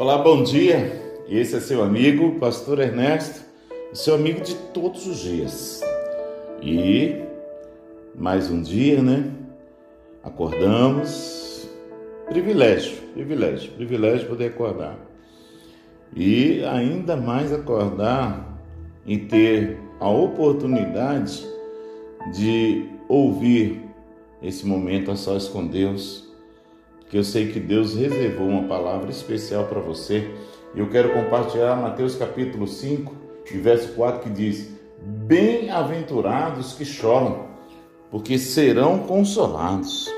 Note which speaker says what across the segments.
Speaker 1: Olá, bom dia. Esse é seu amigo, Pastor Ernesto, seu amigo de todos os dias. E mais um dia, né? Acordamos. Privilégio, privilégio, privilégio poder acordar. E ainda mais acordar e ter a oportunidade de ouvir esse momento a sós com Deus que eu sei que Deus reservou uma palavra especial para você. E eu quero compartilhar Mateus capítulo 5, verso 4, que diz: Bem-aventurados que choram, porque serão consolados.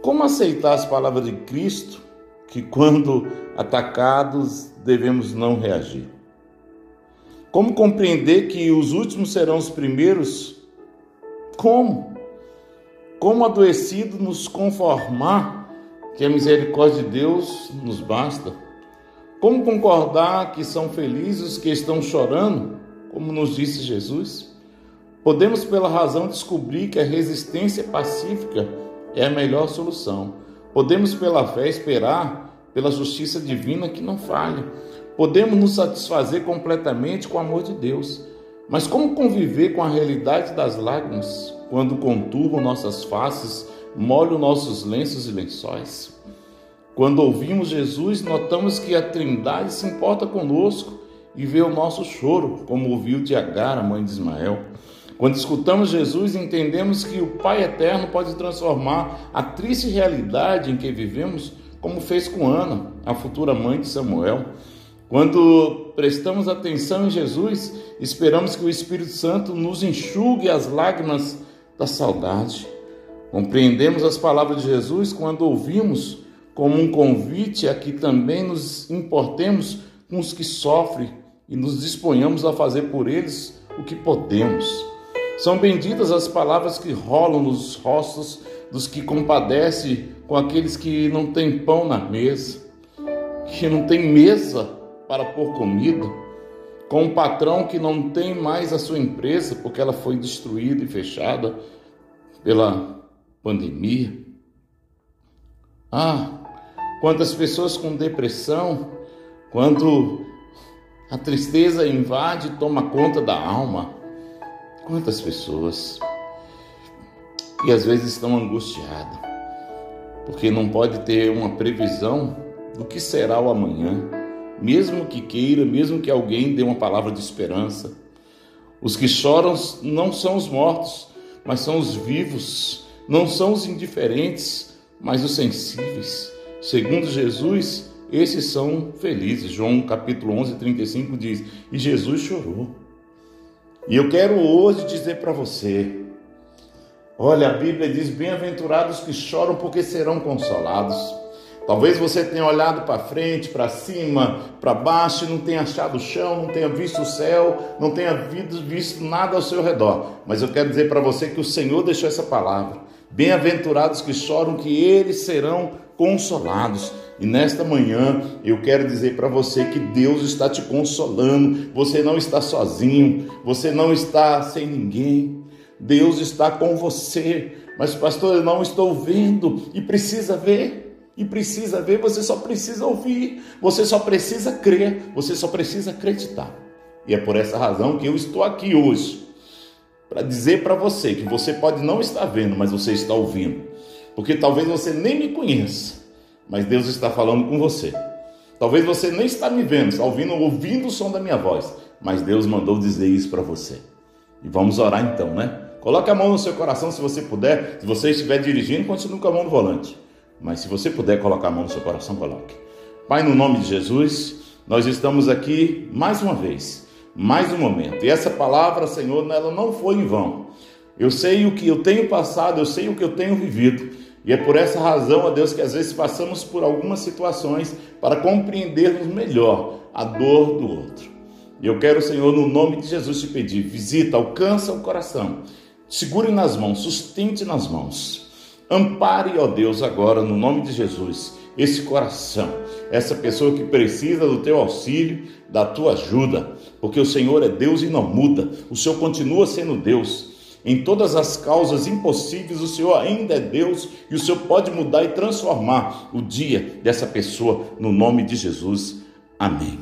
Speaker 1: Como aceitar as palavras de Cristo, que quando atacados devemos não reagir? Como compreender que os últimos serão os primeiros? Como? Como adoecido nos conformar que a misericórdia de Deus nos basta. Como concordar que são felizes os que estão chorando, como nos disse Jesus? Podemos, pela razão, descobrir que a resistência pacífica é a melhor solução. Podemos, pela fé, esperar pela justiça divina que não falha. Podemos nos satisfazer completamente com o amor de Deus. Mas como conviver com a realidade das lágrimas quando conturbam nossas faces molham nossos lenços e lençóis. Quando ouvimos Jesus, notamos que a Trindade se importa conosco e vê o nosso choro, como ouviu de Agar, a mãe de Ismael. Quando escutamos Jesus, entendemos que o Pai eterno pode transformar a triste realidade em que vivemos, como fez com Ana, a futura mãe de Samuel. Quando prestamos atenção em Jesus, esperamos que o Espírito Santo nos enxugue as lágrimas da saudade. Compreendemos as palavras de Jesus quando ouvimos como um convite a que também nos importemos com os que sofrem e nos disponhamos a fazer por eles o que podemos. São benditas as palavras que rolam nos rostos dos que compadecem com aqueles que não têm pão na mesa, que não têm mesa para pôr comida, com um patrão que não tem mais a sua empresa porque ela foi destruída e fechada pela pandemia. Ah, quantas pessoas com depressão, quando a tristeza invade e toma conta da alma. Quantas pessoas. E às vezes estão angustiadas, porque não pode ter uma previsão do que será o amanhã, mesmo que queira, mesmo que alguém dê uma palavra de esperança. Os que choram não são os mortos, mas são os vivos não são os indiferentes, mas os sensíveis. Segundo Jesus, esses são felizes. João capítulo 11, 35 diz: E Jesus chorou. E eu quero hoje dizer para você: olha, a Bíblia diz: Bem-aventurados que choram, porque serão consolados. Talvez você tenha olhado para frente, para cima, para baixo e não tenha achado o chão, não tenha visto o céu, não tenha visto nada ao seu redor. Mas eu quero dizer para você que o Senhor deixou essa palavra. Bem-aventurados que choram, que eles serão consolados. E nesta manhã eu quero dizer para você que Deus está te consolando. Você não está sozinho, você não está sem ninguém. Deus está com você. Mas, pastor, eu não estou vendo e precisa ver e precisa ver, você só precisa ouvir, você só precisa crer, você só precisa acreditar. E é por essa razão que eu estou aqui hoje para dizer para você que você pode não estar vendo, mas você está ouvindo. Porque talvez você nem me conheça, mas Deus está falando com você. Talvez você nem está me vendo, está ouvindo, ouvindo o som da minha voz, mas Deus mandou dizer isso para você. E vamos orar então, né? Coloque a mão no seu coração se você puder. Se você estiver dirigindo, continue com a mão no volante. Mas se você puder colocar a mão no seu coração, coloque. Pai, no nome de Jesus, nós estamos aqui mais uma vez, mais um momento. E essa palavra, Senhor, ela não foi em vão. Eu sei o que eu tenho passado, eu sei o que eu tenho vivido. E é por essa razão, ó Deus, que às vezes passamos por algumas situações para compreendermos melhor a dor do outro. E eu quero, Senhor, no nome de Jesus te pedir: visita, alcança o coração, segure nas mãos, sustente nas mãos. Ampare, ó Deus, agora, no nome de Jesus, esse coração, essa pessoa que precisa do teu auxílio, da tua ajuda, porque o Senhor é Deus e não muda, o Senhor continua sendo Deus. Em todas as causas impossíveis, o Senhor ainda é Deus e o Senhor pode mudar e transformar o dia dessa pessoa no nome de Jesus. Amém.